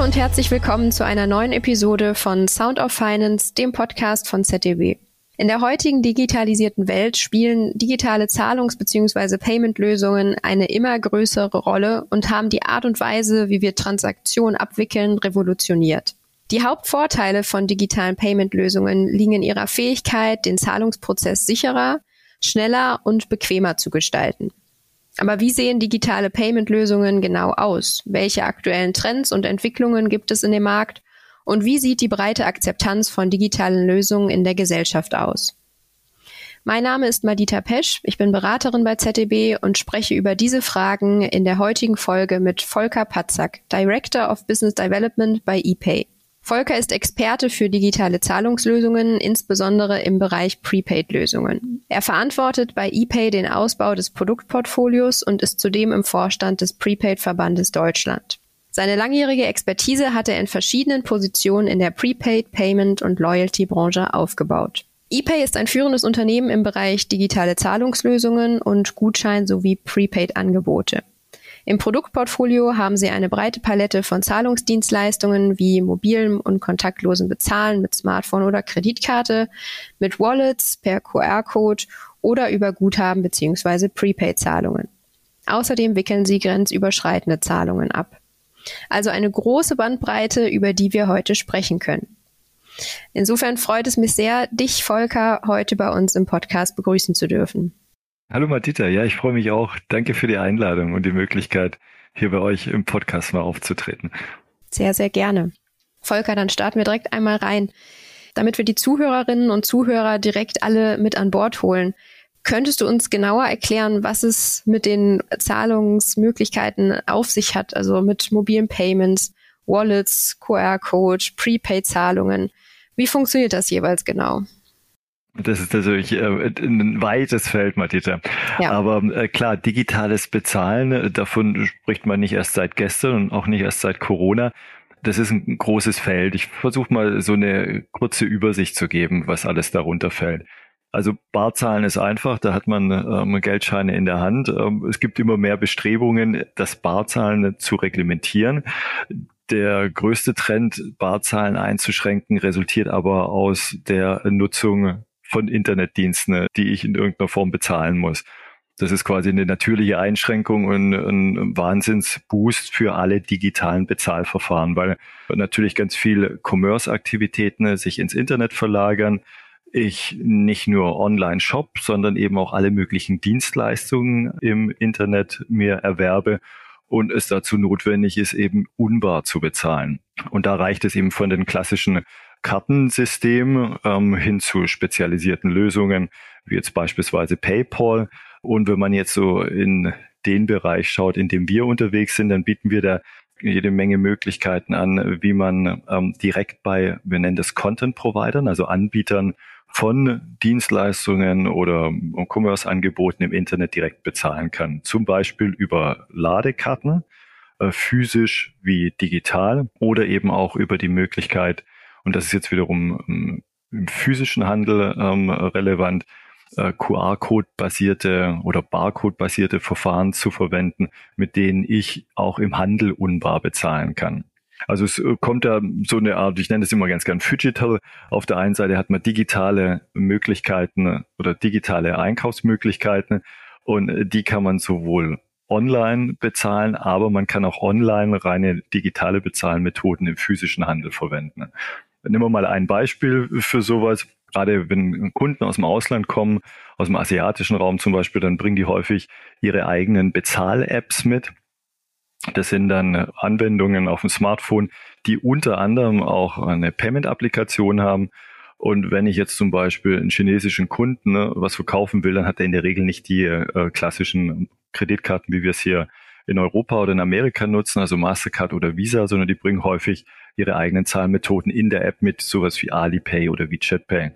Hallo und herzlich willkommen zu einer neuen Episode von Sound of Finance, dem Podcast von ZDB. In der heutigen digitalisierten Welt spielen digitale Zahlungs- bzw. Payment-Lösungen eine immer größere Rolle und haben die Art und Weise, wie wir Transaktionen abwickeln, revolutioniert. Die Hauptvorteile von digitalen Payment-Lösungen liegen in ihrer Fähigkeit, den Zahlungsprozess sicherer, schneller und bequemer zu gestalten. Aber wie sehen digitale Payment-Lösungen genau aus? Welche aktuellen Trends und Entwicklungen gibt es in dem Markt? Und wie sieht die breite Akzeptanz von digitalen Lösungen in der Gesellschaft aus? Mein Name ist Madita Pesch, ich bin Beraterin bei ZDB und spreche über diese Fragen in der heutigen Folge mit Volker Patzak, Director of Business Development bei ePay. Volker ist Experte für digitale Zahlungslösungen, insbesondere im Bereich Prepaid-Lösungen. Er verantwortet bei ePay den Ausbau des Produktportfolios und ist zudem im Vorstand des Prepaid-Verbandes Deutschland. Seine langjährige Expertise hat er in verschiedenen Positionen in der Prepaid, Payment und Loyalty-Branche aufgebaut. ePay ist ein führendes Unternehmen im Bereich digitale Zahlungslösungen und Gutschein sowie Prepaid-Angebote. Im Produktportfolio haben sie eine breite Palette von Zahlungsdienstleistungen wie mobilen und kontaktlosen Bezahlen mit Smartphone oder Kreditkarte, mit Wallets per QR-Code oder über Guthaben bzw. Prepaid-Zahlungen. Außerdem wickeln sie grenzüberschreitende Zahlungen ab. Also eine große Bandbreite, über die wir heute sprechen können. Insofern freut es mich sehr, dich, Volker, heute bei uns im Podcast begrüßen zu dürfen. Hallo Matita, ja, ich freue mich auch. Danke für die Einladung und die Möglichkeit, hier bei euch im Podcast mal aufzutreten. Sehr, sehr gerne. Volker, dann starten wir direkt einmal rein. Damit wir die Zuhörerinnen und Zuhörer direkt alle mit an Bord holen, Könntest du uns genauer erklären, was es mit den Zahlungsmöglichkeiten auf sich hat, also mit mobilen Payments, Wallets, QR-Code, Prepaid-Zahlungen? Wie funktioniert das jeweils genau? Das ist natürlich äh, ein weites Feld, Matita. Ja. Aber äh, klar, digitales Bezahlen, äh, davon spricht man nicht erst seit gestern und auch nicht erst seit Corona. Das ist ein großes Feld. Ich versuche mal so eine kurze Übersicht zu geben, was alles darunter fällt. Also Barzahlen ist einfach, da hat man ähm, Geldscheine in der Hand. Ähm, es gibt immer mehr Bestrebungen, das Barzahlen zu reglementieren. Der größte Trend, Barzahlen einzuschränken, resultiert aber aus der Nutzung von Internetdiensten, die ich in irgendeiner Form bezahlen muss. Das ist quasi eine natürliche Einschränkung und ein Wahnsinnsboost für alle digitalen Bezahlverfahren, weil natürlich ganz viel Commerce-Aktivitäten sich ins Internet verlagern ich nicht nur Online-Shop, sondern eben auch alle möglichen Dienstleistungen im Internet mir erwerbe und es dazu notwendig ist, eben unbar zu bezahlen. Und da reicht es eben von den klassischen Kartensystemen ähm, hin zu spezialisierten Lösungen, wie jetzt beispielsweise PayPal. Und wenn man jetzt so in den Bereich schaut, in dem wir unterwegs sind, dann bieten wir da jede Menge Möglichkeiten an, wie man ähm, direkt bei, wir nennen das Content-Providern, also Anbietern von Dienstleistungen oder Commerce-Angeboten im Internet direkt bezahlen kann. Zum Beispiel über Ladekarten, äh, physisch wie digital oder eben auch über die Möglichkeit, und das ist jetzt wiederum ähm, im physischen Handel ähm, relevant, äh, QR-Code-basierte oder Barcode-basierte Verfahren zu verwenden, mit denen ich auch im Handel unbar bezahlen kann. Also es äh, kommt da so eine Art, ich nenne es immer ganz gern Digital. Auf der einen Seite hat man digitale Möglichkeiten oder digitale Einkaufsmöglichkeiten und äh, die kann man sowohl online bezahlen, aber man kann auch online reine digitale Bezahlmethoden im physischen Handel verwenden. Nehmen wir mal ein Beispiel für sowas. Gerade wenn Kunden aus dem Ausland kommen, aus dem asiatischen Raum zum Beispiel, dann bringen die häufig ihre eigenen Bezahl-Apps mit. Das sind dann Anwendungen auf dem Smartphone, die unter anderem auch eine Payment-Applikation haben. Und wenn ich jetzt zum Beispiel einen chinesischen Kunden ne, was verkaufen will, dann hat er in der Regel nicht die äh, klassischen Kreditkarten, wie wir es hier in Europa oder in Amerika nutzen, also Mastercard oder Visa, sondern die bringen häufig ihre eigenen Zahlmethoden in der App mit, sowas wie Alipay oder WeChat Pay.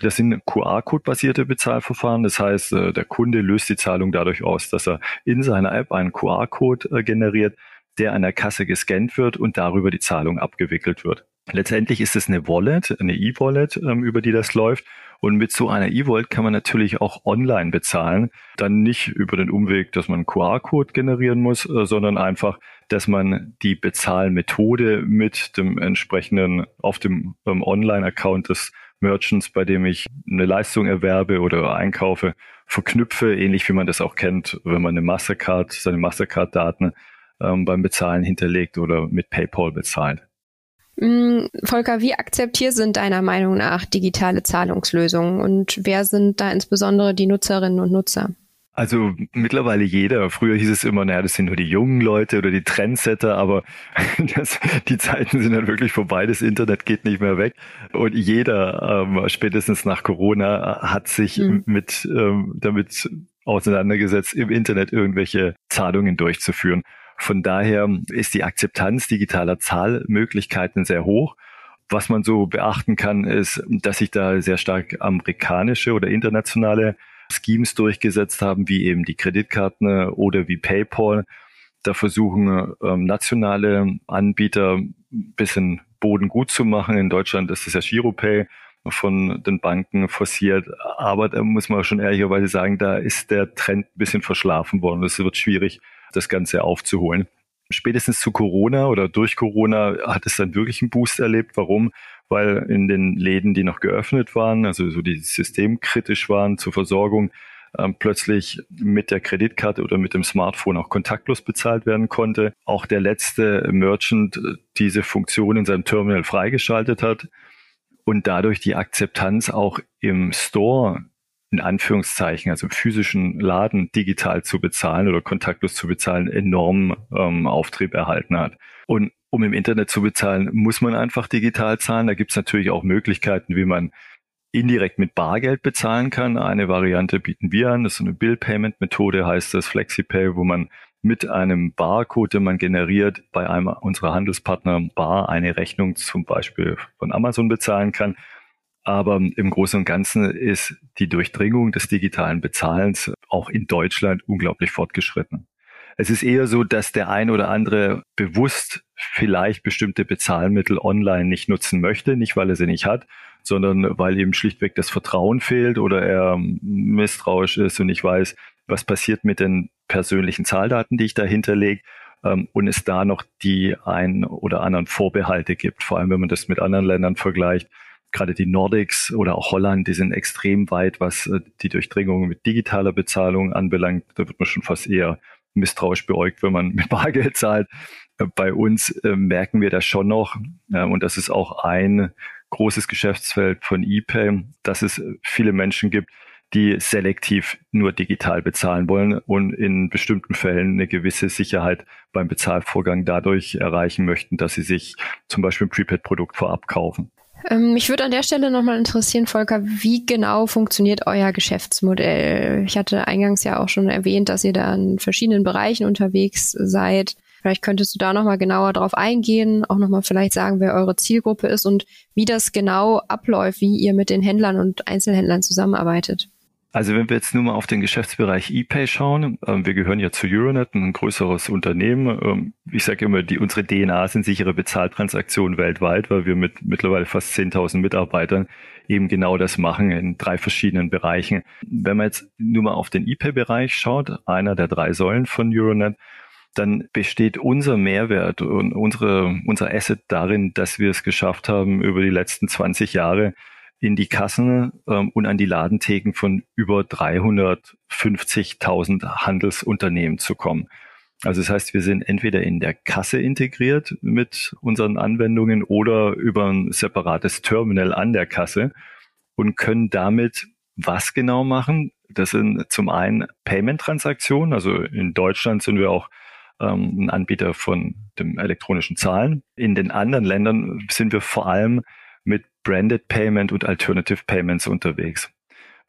Das sind QR-Code-basierte Bezahlverfahren. Das heißt, äh, der Kunde löst die Zahlung dadurch aus, dass er in seiner App einen QR-Code äh, generiert, der an der Kasse gescannt wird und darüber die Zahlung abgewickelt wird. Letztendlich ist es eine Wallet, eine E-Wallet, ähm, über die das läuft. Und mit so einer E-Vault kann man natürlich auch online bezahlen. Dann nicht über den Umweg, dass man einen QR-Code generieren muss, äh, sondern einfach, dass man die Bezahlmethode mit dem entsprechenden auf dem ähm, Online-Account des Merchants, bei dem ich eine Leistung erwerbe oder einkaufe, verknüpfe, ähnlich wie man das auch kennt, wenn man eine Mastercard, seine Mastercard-Daten ähm, beim Bezahlen hinterlegt oder mit PayPal bezahlt. Mm, Volker, wie akzeptiert sind deiner Meinung nach digitale Zahlungslösungen und wer sind da insbesondere die Nutzerinnen und Nutzer? Also mittlerweile jeder. Früher hieß es immer, naja, das sind nur die jungen Leute oder die Trendsetter, aber das, die Zeiten sind dann wirklich vorbei. Das Internet geht nicht mehr weg. Und jeder, ähm, spätestens nach Corona, hat sich mhm. mit ähm, damit auseinandergesetzt, im Internet irgendwelche Zahlungen durchzuführen. Von daher ist die Akzeptanz digitaler Zahlmöglichkeiten sehr hoch. Was man so beachten kann, ist, dass sich da sehr stark amerikanische oder internationale Schemes durchgesetzt haben, wie eben die Kreditkarten oder wie PayPal. Da versuchen ähm, nationale Anbieter ein bisschen Boden gut zu machen. In Deutschland ist es ja Giropay von den Banken forciert. Aber da muss man schon ehrlicherweise sagen, da ist der Trend ein bisschen verschlafen worden. Es wird schwierig, das Ganze aufzuholen. Spätestens zu Corona oder durch Corona hat es dann wirklich einen Boost erlebt. Warum? Weil in den Läden, die noch geöffnet waren, also so die systemkritisch waren zur Versorgung, ähm, plötzlich mit der Kreditkarte oder mit dem Smartphone auch kontaktlos bezahlt werden konnte. Auch der letzte Merchant diese Funktion in seinem Terminal freigeschaltet hat und dadurch die Akzeptanz auch im Store in Anführungszeichen, also im physischen Laden digital zu bezahlen oder kontaktlos zu bezahlen, enorm ähm, Auftrieb erhalten hat. Und um im Internet zu bezahlen, muss man einfach digital zahlen. Da gibt es natürlich auch Möglichkeiten, wie man indirekt mit Bargeld bezahlen kann. Eine Variante bieten wir an, das ist eine Bill-Payment-Methode, heißt das FlexiPay, wo man mit einem Barcode, den man generiert, bei einem unserer Handelspartner bar eine Rechnung zum Beispiel von Amazon bezahlen kann. Aber im Großen und Ganzen ist die Durchdringung des digitalen Bezahlens auch in Deutschland unglaublich fortgeschritten. Es ist eher so, dass der ein oder andere bewusst vielleicht bestimmte Bezahlmittel online nicht nutzen möchte, nicht weil er sie nicht hat, sondern weil ihm schlichtweg das Vertrauen fehlt oder er misstrauisch ist und nicht weiß, was passiert mit den persönlichen Zahldaten, die ich da hinterlege ähm, und es da noch die ein oder anderen Vorbehalte gibt, vor allem wenn man das mit anderen Ländern vergleicht gerade die Nordics oder auch Holland, die sind extrem weit, was äh, die Durchdringung mit digitaler Bezahlung anbelangt. Da wird man schon fast eher misstrauisch beäugt, wenn man mit Bargeld zahlt. Äh, bei uns äh, merken wir das schon noch. und das ist auch ein großes Geschäftsfeld von ePay, dass es viele Menschen gibt, die selektiv nur digital bezahlen wollen und in bestimmten Fällen eine gewisse Sicherheit beim Bezahlvorgang dadurch erreichen möchten, dass sie sich zum Beispiel ein Prepaid-Produkt vorab kaufen. Ähm, mich würde an der Stelle nochmal interessieren, Volker, wie genau funktioniert euer Geschäftsmodell? Ich hatte eingangs ja auch schon erwähnt, dass ihr da in verschiedenen Bereichen unterwegs seid. Vielleicht könntest du da nochmal genauer drauf eingehen, auch nochmal vielleicht sagen, wer eure Zielgruppe ist und wie das genau abläuft, wie ihr mit den Händlern und Einzelhändlern zusammenarbeitet. Also wenn wir jetzt nur mal auf den Geschäftsbereich ePay schauen, äh, wir gehören ja zu Euronet, ein größeres Unternehmen. Ähm, ich sage immer, die, unsere DNA sind sichere Bezahltransaktionen weltweit, weil wir mit mittlerweile fast 10.000 Mitarbeitern eben genau das machen in drei verschiedenen Bereichen. Wenn man jetzt nur mal auf den ePay-Bereich schaut, einer der drei Säulen von Euronet, dann besteht unser Mehrwert und unsere, unser Asset darin, dass wir es geschafft haben, über die letzten 20 Jahre in die Kassen ähm, und an die Ladentheken von über 350.000 Handelsunternehmen zu kommen. Also das heißt, wir sind entweder in der Kasse integriert mit unseren Anwendungen oder über ein separates Terminal an der Kasse und können damit was genau machen? Das sind zum einen Payment-Transaktionen. Also in Deutschland sind wir auch ähm, ein Anbieter von dem elektronischen Zahlen. In den anderen Ländern sind wir vor allem mit Branded Payment und Alternative Payments unterwegs.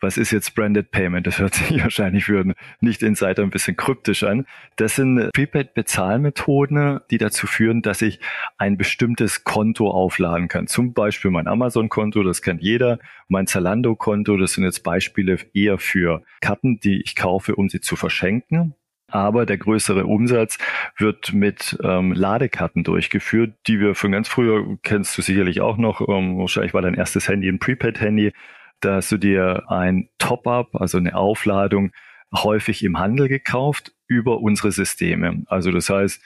Was ist jetzt Branded Payment? Das hört sich wahrscheinlich für Nicht-Insider ein bisschen kryptisch an. Das sind Prepaid-Bezahlmethoden, die dazu führen, dass ich ein bestimmtes Konto aufladen kann. Zum Beispiel mein Amazon-Konto, das kennt jeder. Mein Zalando-Konto, das sind jetzt Beispiele eher für Karten, die ich kaufe, um sie zu verschenken aber der größere Umsatz wird mit ähm, Ladekarten durchgeführt, die wir von ganz früher, kennst du sicherlich auch noch, ähm, wahrscheinlich war dein erstes Handy ein Prepaid-Handy, dass du dir ein Top-up, also eine Aufladung, häufig im Handel gekauft über unsere Systeme. Also das heißt,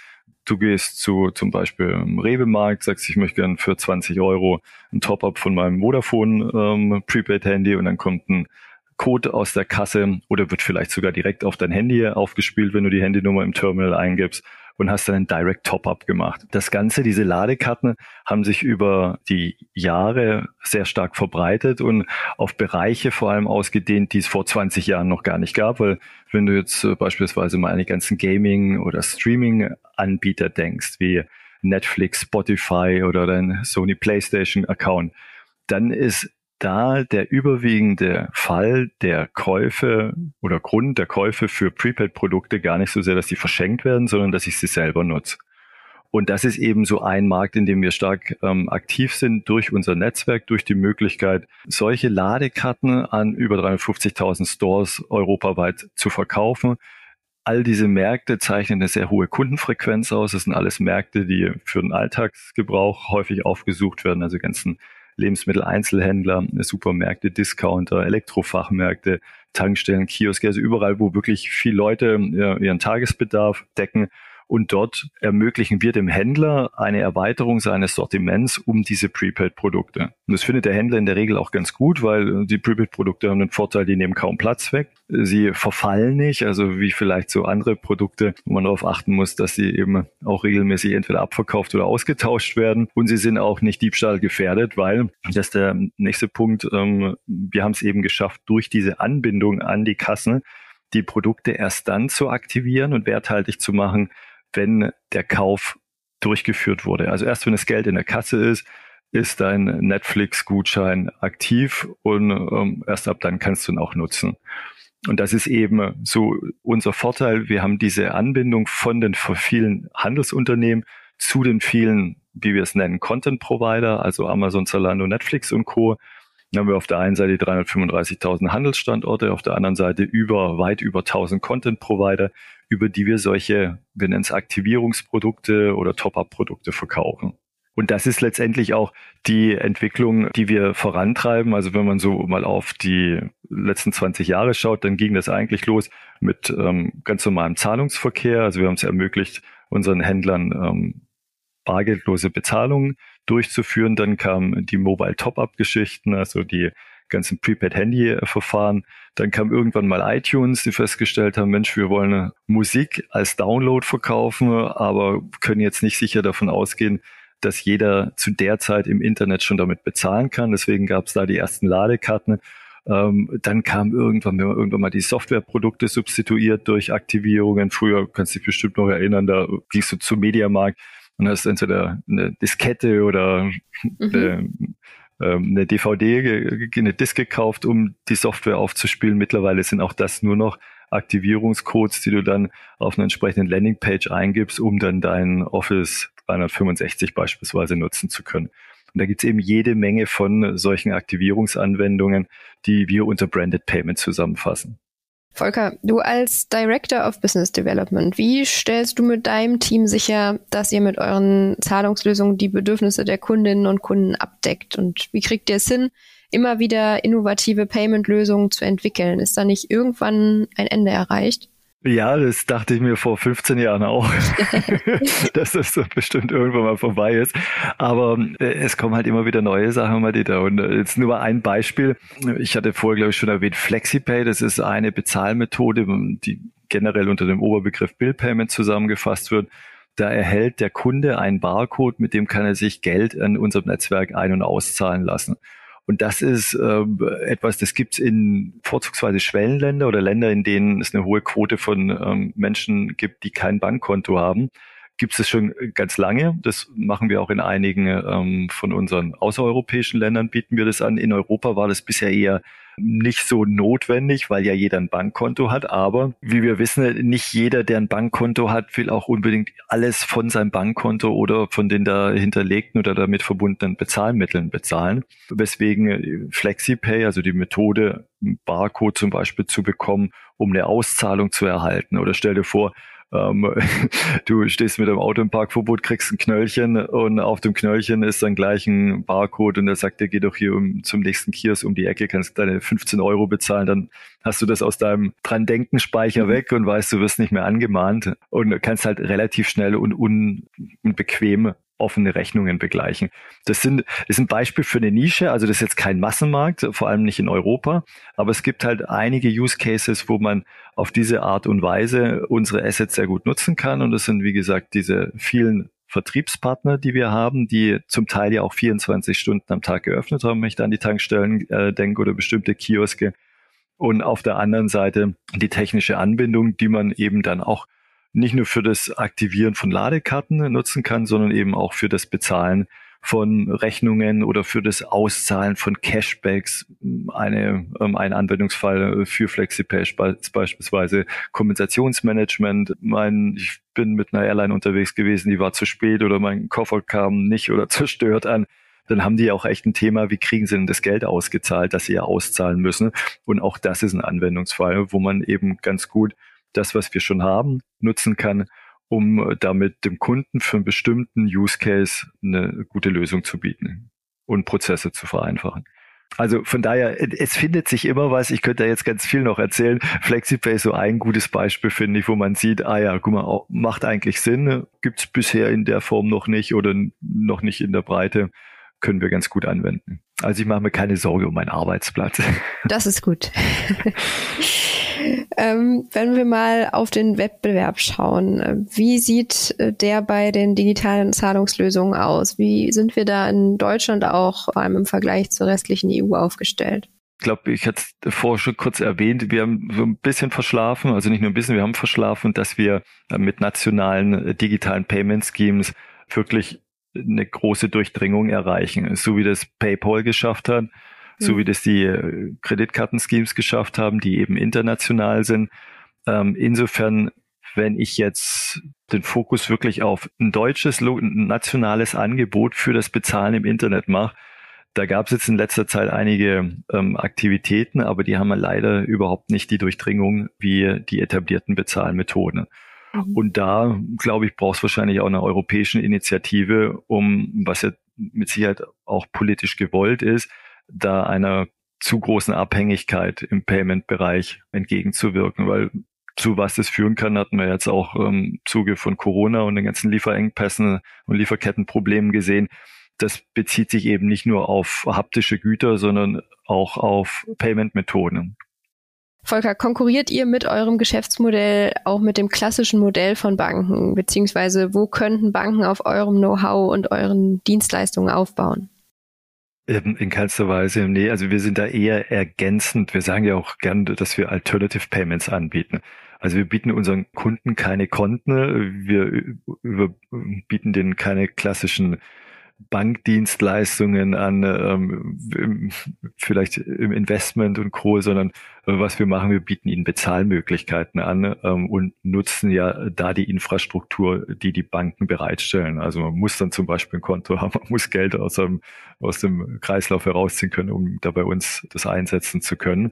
du gehst zu zum Beispiel im Rewe-Markt, sagst, ich möchte gern für 20 Euro ein Top-up von meinem Vodafone ähm, Prepaid-Handy und dann kommt ein Code aus der Kasse oder wird vielleicht sogar direkt auf dein Handy aufgespielt, wenn du die Handynummer im Terminal eingibst und hast dann ein Direct Top-up gemacht. Das Ganze, diese Ladekarten, haben sich über die Jahre sehr stark verbreitet und auf Bereiche vor allem ausgedehnt, die es vor 20 Jahren noch gar nicht gab, weil wenn du jetzt äh, beispielsweise mal an die ganzen Gaming- oder Streaming-Anbieter denkst, wie Netflix, Spotify oder dein Sony PlayStation-Account, dann ist da der überwiegende Fall der Käufe oder Grund der Käufe für Prepaid-Produkte gar nicht so sehr, dass die verschenkt werden, sondern dass ich sie selber nutze. Und das ist eben so ein Markt, in dem wir stark ähm, aktiv sind durch unser Netzwerk, durch die Möglichkeit, solche Ladekarten an über 350.000 Stores europaweit zu verkaufen. All diese Märkte zeichnen eine sehr hohe Kundenfrequenz aus. Das sind alles Märkte, die für den Alltagsgebrauch häufig aufgesucht werden, also ganzen Lebensmitteleinzelhändler, Supermärkte, Discounter, Elektrofachmärkte, Tankstellen, Kioske, also überall, wo wirklich viele Leute ihren Tagesbedarf decken und dort ermöglichen wir dem Händler eine Erweiterung seines Sortiments um diese Prepaid-Produkte. Und das findet der Händler in der Regel auch ganz gut, weil die Prepaid-Produkte haben den Vorteil, die nehmen kaum Platz weg. Sie verfallen nicht, also wie vielleicht so andere Produkte, wo man darauf achten muss, dass sie eben auch regelmäßig entweder abverkauft oder ausgetauscht werden. Und sie sind auch nicht Diebstahl gefährdet, weil, das ist der nächste Punkt, ähm, wir haben es eben geschafft, durch diese Anbindung an die Kassen die Produkte erst dann zu aktivieren und werthaltig zu machen, wenn der Kauf durchgeführt wurde. Also erst wenn das Geld in der Kasse ist, ist dein Netflix-Gutschein aktiv und ähm, erst ab dann kannst du ihn auch nutzen. Und das ist eben so unser Vorteil. Wir haben diese Anbindung von den vielen Handelsunternehmen zu den vielen, wie wir es nennen, Content Provider, also Amazon, Zalando, Netflix und Co. Dann haben wir auf der einen Seite 335.000 Handelsstandorte, auf der anderen Seite über, weit über 1000 Content Provider, über die wir solche, wir nennen es Aktivierungsprodukte oder Top-Up-Produkte verkaufen. Und das ist letztendlich auch die Entwicklung, die wir vorantreiben. Also wenn man so mal auf die letzten 20 Jahre schaut, dann ging das eigentlich los mit ähm, ganz normalem Zahlungsverkehr. Also wir haben es ermöglicht, unseren Händlern ähm, bargeldlose Bezahlungen durchzuführen. Dann kamen die Mobile Top-Up-Geschichten, also die ganzen Prepaid-Handy-Verfahren. Dann kam irgendwann mal iTunes, die festgestellt haben, Mensch, wir wollen Musik als Download verkaufen, aber können jetzt nicht sicher davon ausgehen, dass jeder zu der Zeit im Internet schon damit bezahlen kann. Deswegen gab es da die ersten Ladekarten. Ähm, dann kam irgendwann, wir irgendwann mal die Softwareprodukte substituiert durch Aktivierungen. Früher kannst du dich bestimmt noch erinnern, da gingst du zum Mediamarkt und hast entweder eine Diskette oder mhm. eine, ähm, eine DVD, eine Disk gekauft, um die Software aufzuspielen. Mittlerweile sind auch das nur noch Aktivierungscodes, die du dann auf einer entsprechenden Landingpage eingibst, um dann dein Office 365 beispielsweise nutzen zu können. Und da gibt es eben jede Menge von solchen Aktivierungsanwendungen, die wir unter Branded Payment zusammenfassen. Volker, du als Director of Business Development, wie stellst du mit deinem Team sicher, dass ihr mit euren Zahlungslösungen die Bedürfnisse der Kundinnen und Kunden abdeckt? Und wie kriegt ihr es hin, immer wieder innovative Payment-Lösungen zu entwickeln? Ist da nicht irgendwann ein Ende erreicht? Ja, das dachte ich mir vor 15 Jahren auch, dass das so bestimmt irgendwann mal vorbei ist. Aber äh, es kommen halt immer wieder neue Sachen, Madita. Und äh, jetzt nur ein Beispiel. Ich hatte vorher, glaube ich, schon erwähnt, FlexiPay. Das ist eine Bezahlmethode, die generell unter dem Oberbegriff Bill Payment zusammengefasst wird. Da erhält der Kunde einen Barcode, mit dem kann er sich Geld an unserem Netzwerk ein- und auszahlen lassen. Und das ist äh, etwas, das gibt es in vorzugsweise Schwellenländer oder Länder, in denen es eine hohe Quote von ähm, Menschen gibt, die kein Bankkonto haben. Gibt es schon ganz lange. Das machen wir auch in einigen ähm, von unseren außereuropäischen Ländern, bieten wir das an. In Europa war das bisher eher nicht so notwendig, weil ja jeder ein Bankkonto hat. Aber wie wir wissen, nicht jeder, der ein Bankkonto hat, will auch unbedingt alles von seinem Bankkonto oder von den da hinterlegten oder damit verbundenen Bezahlmitteln bezahlen. Weswegen FlexiPay, also die Methode, Barcode zum Beispiel zu bekommen, um eine Auszahlung zu erhalten. Oder stell dir vor, ähm, du stehst mit dem Auto im Parkverbot, kriegst ein Knöllchen und auf dem Knöllchen ist dann gleich ein Barcode und der sagt dir, geh doch hier um, zum nächsten Kiosk um die Ecke, kannst deine 15 Euro bezahlen, dann hast du das aus deinem dran denken Speicher mhm. weg und weißt, du wirst nicht mehr angemahnt und kannst halt relativ schnell und unbequem offene Rechnungen begleichen. Das sind, das ist ein Beispiel für eine Nische, also das ist jetzt kein Massenmarkt, vor allem nicht in Europa, aber es gibt halt einige Use Cases, wo man auf diese Art und Weise unsere Assets sehr gut nutzen kann und das sind, wie gesagt, diese vielen Vertriebspartner, die wir haben, die zum Teil ja auch 24 Stunden am Tag geöffnet haben, wenn ich da an die Tankstellen äh, denke oder bestimmte Kioske. Und auf der anderen Seite die technische Anbindung, die man eben dann auch nicht nur für das Aktivieren von Ladekarten nutzen kann, sondern eben auch für das Bezahlen von Rechnungen oder für das Auszahlen von Cashbacks. Eine, ähm, ein Anwendungsfall für FlexiPay beispielsweise Kompensationsmanagement. Mein, ich bin mit einer Airline unterwegs gewesen, die war zu spät oder mein Koffer kam nicht oder zerstört an dann haben die auch echt ein Thema, wie kriegen sie denn das Geld ausgezahlt, das sie ja auszahlen müssen. Und auch das ist ein Anwendungsfall, wo man eben ganz gut das, was wir schon haben, nutzen kann, um damit dem Kunden für einen bestimmten Use Case eine gute Lösung zu bieten und Prozesse zu vereinfachen. Also von daher, es findet sich immer was. Ich könnte da jetzt ganz viel noch erzählen. FlexiPay ist so ein gutes Beispiel, finde ich, wo man sieht, ah ja, guck mal, macht eigentlich Sinn. Gibt es bisher in der Form noch nicht oder noch nicht in der Breite. Können wir ganz gut anwenden. Also ich mache mir keine Sorge um meinen Arbeitsplatz. Das ist gut. Ähm, wenn wir mal auf den Wettbewerb schauen, wie sieht äh, der bei den digitalen Zahlungslösungen aus? Wie sind wir da in Deutschland auch vor allem im Vergleich zur restlichen EU aufgestellt? Ich glaube, ich hatte es vorher schon kurz erwähnt, wir haben so ein bisschen verschlafen, also nicht nur ein bisschen, wir haben verschlafen, dass wir äh, mit nationalen äh, digitalen Payment Schemes wirklich eine große Durchdringung erreichen, so wie das PayPal geschafft hat so mhm. wie das die äh, Kreditkartenschemes geschafft haben, die eben international sind. Ähm, insofern, wenn ich jetzt den Fokus wirklich auf ein deutsches, ein nationales Angebot für das Bezahlen im Internet mache, da gab es jetzt in letzter Zeit einige ähm, Aktivitäten, aber die haben leider überhaupt nicht die Durchdringung wie die etablierten Bezahlmethoden. Mhm. Und da, glaube ich, braucht es wahrscheinlich auch eine europäische Initiative, um, was ja mit Sicherheit auch politisch gewollt ist, da einer zu großen Abhängigkeit im Payment-Bereich entgegenzuwirken, weil zu was das führen kann, hatten wir jetzt auch im Zuge von Corona und den ganzen Lieferengpässen und Lieferkettenproblemen gesehen. Das bezieht sich eben nicht nur auf haptische Güter, sondern auch auf Payment-Methoden. Volker, konkurriert ihr mit eurem Geschäftsmodell auch mit dem klassischen Modell von Banken? Beziehungsweise wo könnten Banken auf eurem Know-how und euren Dienstleistungen aufbauen? In keinster Weise, nee, also wir sind da eher ergänzend. Wir sagen ja auch gern, dass wir Alternative Payments anbieten. Also wir bieten unseren Kunden keine Konten, wir bieten denen keine klassischen Bankdienstleistungen an, ähm, vielleicht im Investment und Co., sondern äh, was wir machen, wir bieten ihnen Bezahlmöglichkeiten an ähm, und nutzen ja da die Infrastruktur, die die Banken bereitstellen. Also man muss dann zum Beispiel ein Konto haben, man muss Geld aus dem, aus dem Kreislauf herausziehen können, um da bei uns das einsetzen zu können.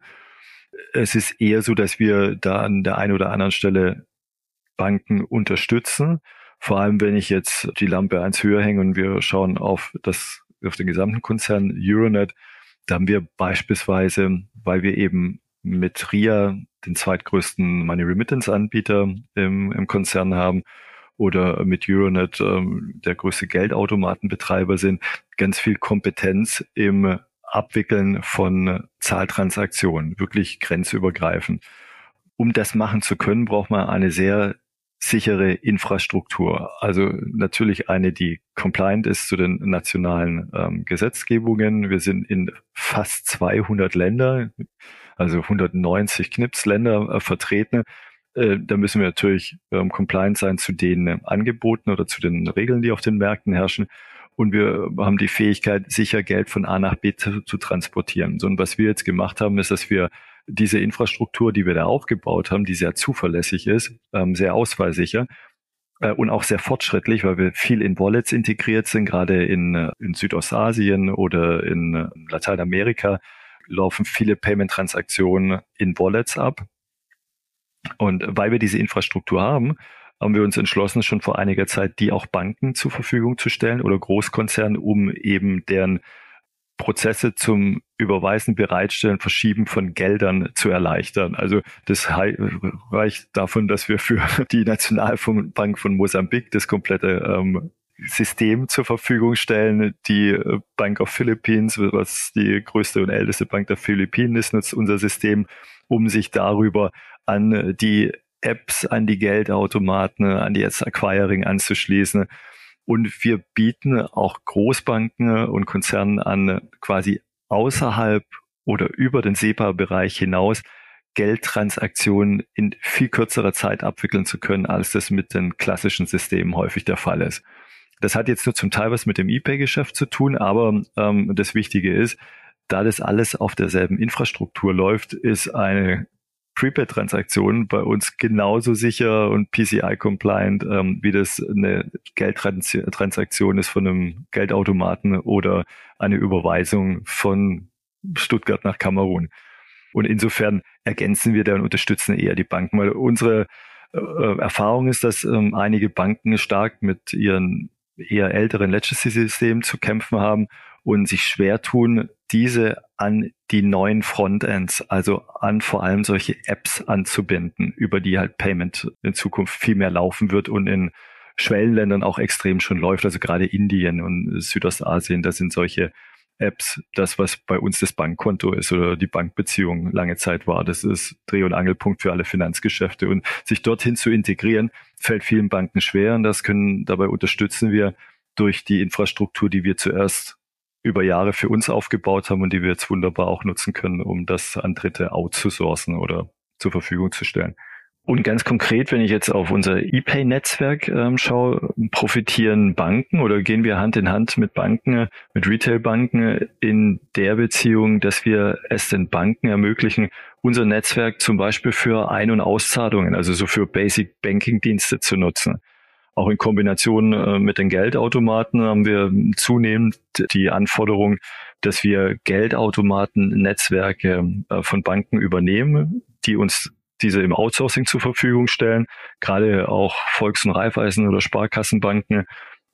Es ist eher so, dass wir da an der einen oder anderen Stelle Banken unterstützen vor allem, wenn ich jetzt die Lampe eins höher hänge und wir schauen auf das, auf den gesamten Konzern Euronet, da haben wir beispielsweise, weil wir eben mit RIA den zweitgrößten Money Remittance Anbieter im, im Konzern haben oder mit Euronet ähm, der größte Geldautomatenbetreiber sind, ganz viel Kompetenz im Abwickeln von Zahltransaktionen, wirklich grenzübergreifend. Um das machen zu können, braucht man eine sehr sichere Infrastruktur. Also natürlich eine, die compliant ist zu den nationalen ähm, Gesetzgebungen. Wir sind in fast 200 Länder, also 190 Knipsländer äh, vertreten. Äh, da müssen wir natürlich ähm, compliant sein zu den äh, Angeboten oder zu den Regeln, die auf den Märkten herrschen. Und wir haben die Fähigkeit, sicher Geld von A nach B zu, zu transportieren. So, und was wir jetzt gemacht haben, ist, dass wir diese Infrastruktur, die wir da aufgebaut haben, die sehr zuverlässig ist, ähm, sehr ausfallsicher äh, und auch sehr fortschrittlich, weil wir viel in Wallets integriert sind, gerade in, äh, in Südostasien oder in äh, Lateinamerika laufen viele Payment-Transaktionen in Wallets ab. Und weil wir diese Infrastruktur haben, haben wir uns entschlossen, schon vor einiger Zeit die auch Banken zur Verfügung zu stellen oder Großkonzernen, um eben deren Prozesse zum Überweisen, Bereitstellen, Verschieben von Geldern zu erleichtern. Also das reicht davon, dass wir für die Nationalbank von Mosambik das komplette ähm, System zur Verfügung stellen. Die Bank of Philippines, was die größte und älteste Bank der Philippinen ist, nutzt unser System, um sich darüber an die Apps, an die Geldautomaten, an die Acquiring anzuschließen und wir bieten auch Großbanken und Konzernen an, quasi außerhalb oder über den SEPA-Bereich hinaus Geldtransaktionen in viel kürzerer Zeit abwickeln zu können, als das mit den klassischen Systemen häufig der Fall ist. Das hat jetzt nur zum Teil was mit dem ePay-Geschäft zu tun, aber ähm, das Wichtige ist, da das alles auf derselben Infrastruktur läuft, ist eine Prepaid-Transaktionen bei uns genauso sicher und PCI-compliant, ähm, wie das eine Geldtransaktion ist von einem Geldautomaten oder eine Überweisung von Stuttgart nach Kamerun. Und insofern ergänzen wir da und unterstützen eher die Banken, weil unsere äh, Erfahrung ist, dass ähm, einige Banken stark mit ihren eher älteren Legacy-Systemen zu kämpfen haben und sich schwer tun, diese an die neuen Frontends, also an vor allem solche Apps anzubinden, über die halt Payment in Zukunft viel mehr laufen wird und in Schwellenländern auch extrem schon läuft, also gerade Indien und Südostasien, da sind solche Apps das, was bei uns das Bankkonto ist oder die Bankbeziehung lange Zeit war. Das ist Dreh- und Angelpunkt für alle Finanzgeschäfte. Und sich dorthin zu integrieren, fällt vielen Banken schwer. Und das können, dabei unterstützen wir durch die Infrastruktur, die wir zuerst über Jahre für uns aufgebaut haben und die wir jetzt wunderbar auch nutzen können, um das an Dritte outzusourcen oder zur Verfügung zu stellen. Und ganz konkret, wenn ich jetzt auf unser ePay-Netzwerk ähm, schaue, profitieren Banken oder gehen wir Hand in Hand mit Banken, mit Retail-Banken in der Beziehung, dass wir es den Banken ermöglichen, unser Netzwerk zum Beispiel für Ein- und Auszahlungen, also so für Basic Banking-Dienste zu nutzen. Auch in Kombination äh, mit den Geldautomaten haben wir zunehmend die Anforderung, dass wir Geldautomaten-Netzwerke äh, von Banken übernehmen, die uns diese im Outsourcing zur Verfügung stellen. Gerade auch Volks- und Raiffeisen oder Sparkassenbanken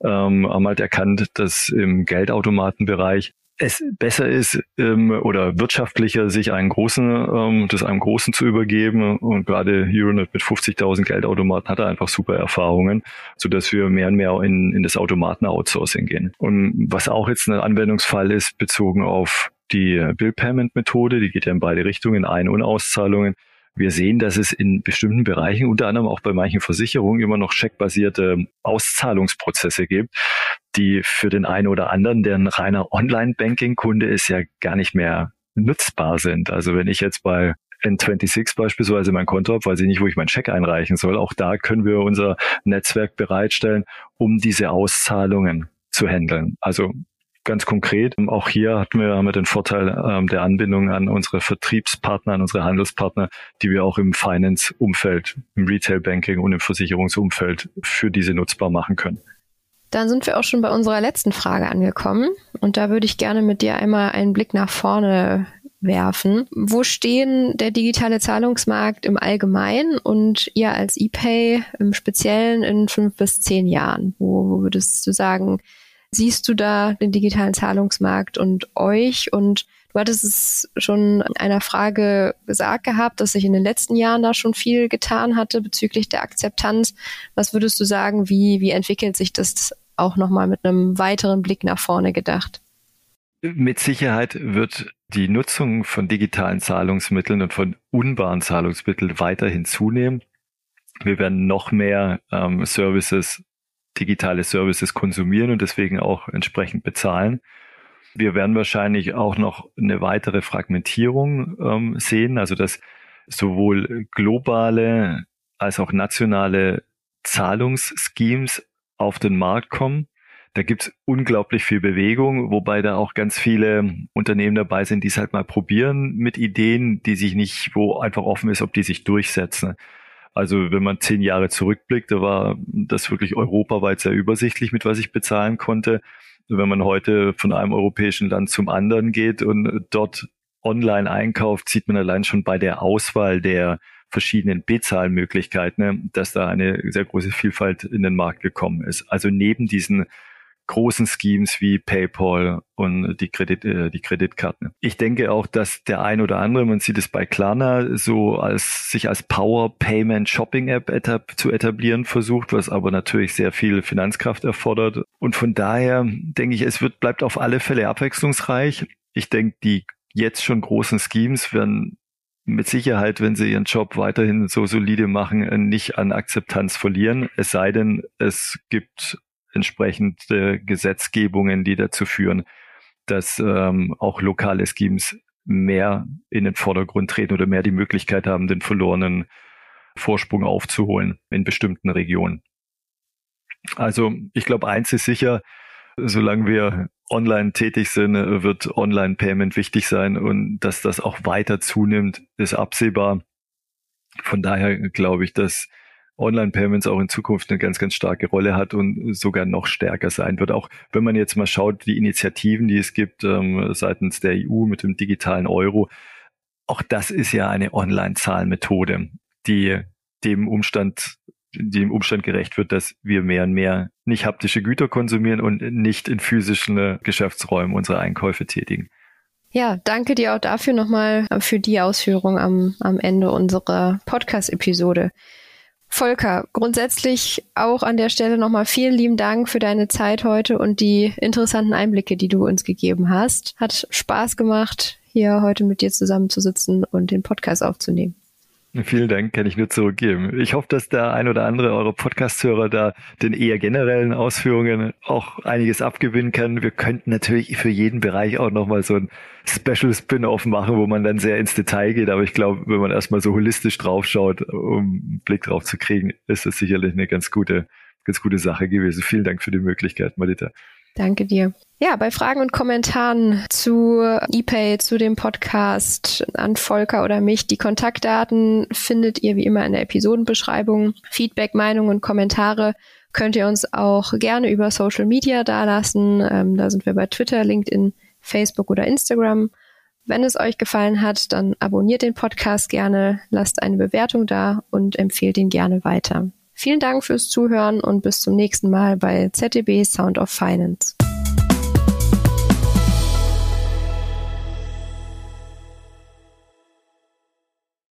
ähm, haben halt erkannt, dass im Geldautomatenbereich es besser ist ähm, oder wirtschaftlicher, sich einen großen, ähm, das einem großen zu übergeben. Und gerade Euronet mit 50.000 Geldautomaten hat er einfach super Erfahrungen, so dass wir mehr und mehr in, in das Automaten-Outsourcing gehen. Und was auch jetzt ein Anwendungsfall ist, bezogen auf die Bill-Payment-Methode, die geht ja in beide Richtungen, Ein- und Auszahlungen. Wir sehen, dass es in bestimmten Bereichen, unter anderem auch bei manchen Versicherungen, immer noch checkbasierte Auszahlungsprozesse gibt, die für den einen oder anderen, der ein reiner Online-Banking-Kunde ist, ja gar nicht mehr nutzbar sind. Also wenn ich jetzt bei N26 beispielsweise mein Konto habe, weiß ich nicht, wo ich meinen Scheck einreichen soll. Auch da können wir unser Netzwerk bereitstellen, um diese Auszahlungen zu handeln. Also ganz konkret, auch hier hatten wir, haben wir den Vorteil ähm, der Anbindung an unsere Vertriebspartner, an unsere Handelspartner, die wir auch im Finance-Umfeld, im Retail-Banking und im Versicherungsumfeld für diese nutzbar machen können. Dann sind wir auch schon bei unserer letzten Frage angekommen. Und da würde ich gerne mit dir einmal einen Blick nach vorne werfen. Wo stehen der digitale Zahlungsmarkt im Allgemeinen und ihr als ePay im Speziellen in fünf bis zehn Jahren? Wo, wo würdest du sagen, siehst du da den digitalen Zahlungsmarkt und euch? Und du hattest es schon in einer Frage gesagt gehabt, dass sich in den letzten Jahren da schon viel getan hatte bezüglich der Akzeptanz. Was würdest du sagen, wie, wie entwickelt sich das auch nochmal mit einem weiteren Blick nach vorne gedacht? Mit Sicherheit wird die Nutzung von digitalen Zahlungsmitteln und von unbaren Zahlungsmitteln weiterhin zunehmen. Wir werden noch mehr ähm, Services digitale Services konsumieren und deswegen auch entsprechend bezahlen. Wir werden wahrscheinlich auch noch eine weitere Fragmentierung ähm, sehen, also dass sowohl globale als auch nationale Zahlungsschemes auf den Markt kommen. Da gibt es unglaublich viel Bewegung, wobei da auch ganz viele Unternehmen dabei sind, die es halt mal probieren mit Ideen, die sich nicht, wo einfach offen ist, ob die sich durchsetzen. Also wenn man zehn Jahre zurückblickt, da war das wirklich europaweit sehr übersichtlich, mit was ich bezahlen konnte. Wenn man heute von einem europäischen Land zum anderen geht und dort online einkauft, sieht man allein schon bei der Auswahl der verschiedenen Bezahlmöglichkeiten, ne, dass da eine sehr große Vielfalt in den Markt gekommen ist. Also neben diesen großen Schemes wie PayPal und die, Kredit, äh, die Kreditkarten. Ich denke auch, dass der ein oder andere, man sieht es bei Klarna, so als sich als Power Payment Shopping App etab zu etablieren versucht, was aber natürlich sehr viel Finanzkraft erfordert. Und von daher denke ich, es wird, bleibt auf alle Fälle abwechslungsreich. Ich denke, die jetzt schon großen Schemes werden mit Sicherheit, wenn sie ihren Job weiterhin so solide machen, nicht an Akzeptanz verlieren. Es sei denn, es gibt entsprechende Gesetzgebungen, die dazu führen, dass ähm, auch lokale Schemes mehr in den Vordergrund treten oder mehr die Möglichkeit haben, den verlorenen Vorsprung aufzuholen in bestimmten Regionen. Also ich glaube, eins ist sicher, solange wir online tätig sind, wird Online-Payment wichtig sein und dass das auch weiter zunimmt, ist absehbar. Von daher glaube ich, dass Online-Payments auch in Zukunft eine ganz, ganz starke Rolle hat und sogar noch stärker sein wird. Auch wenn man jetzt mal schaut, die Initiativen, die es gibt ähm, seitens der EU mit dem digitalen Euro, auch das ist ja eine Online-Zahlmethode, die dem Umstand, dem Umstand gerecht wird, dass wir mehr und mehr nicht haptische Güter konsumieren und nicht in physischen Geschäftsräumen unsere Einkäufe tätigen. Ja, danke dir auch dafür nochmal für die Ausführung am, am Ende unserer Podcast-Episode. Volker, grundsätzlich auch an der Stelle nochmal vielen lieben Dank für deine Zeit heute und die interessanten Einblicke, die du uns gegeben hast. Hat Spaß gemacht, hier heute mit dir zusammenzusitzen und den Podcast aufzunehmen. Vielen Dank, kann ich nur zurückgeben. Ich hoffe, dass der ein oder andere eurer Podcast-Hörer da den eher generellen Ausführungen auch einiges abgewinnen kann. Wir könnten natürlich für jeden Bereich auch nochmal so ein Special Spin-off machen, wo man dann sehr ins Detail geht. Aber ich glaube, wenn man erstmal so holistisch draufschaut, um einen Blick drauf zu kriegen, ist das sicherlich eine ganz gute, ganz gute Sache gewesen. Vielen Dank für die Möglichkeit, Marita. Danke dir. Ja, bei Fragen und Kommentaren zu ePay, zu dem Podcast an Volker oder mich, die Kontaktdaten findet ihr wie immer in der Episodenbeschreibung. Feedback, Meinungen und Kommentare könnt ihr uns auch gerne über Social Media dalassen. Ähm, da sind wir bei Twitter, LinkedIn, Facebook oder Instagram. Wenn es euch gefallen hat, dann abonniert den Podcast gerne, lasst eine Bewertung da und empfehlt ihn gerne weiter. Vielen Dank fürs Zuhören und bis zum nächsten Mal bei ZDB Sound of Finance.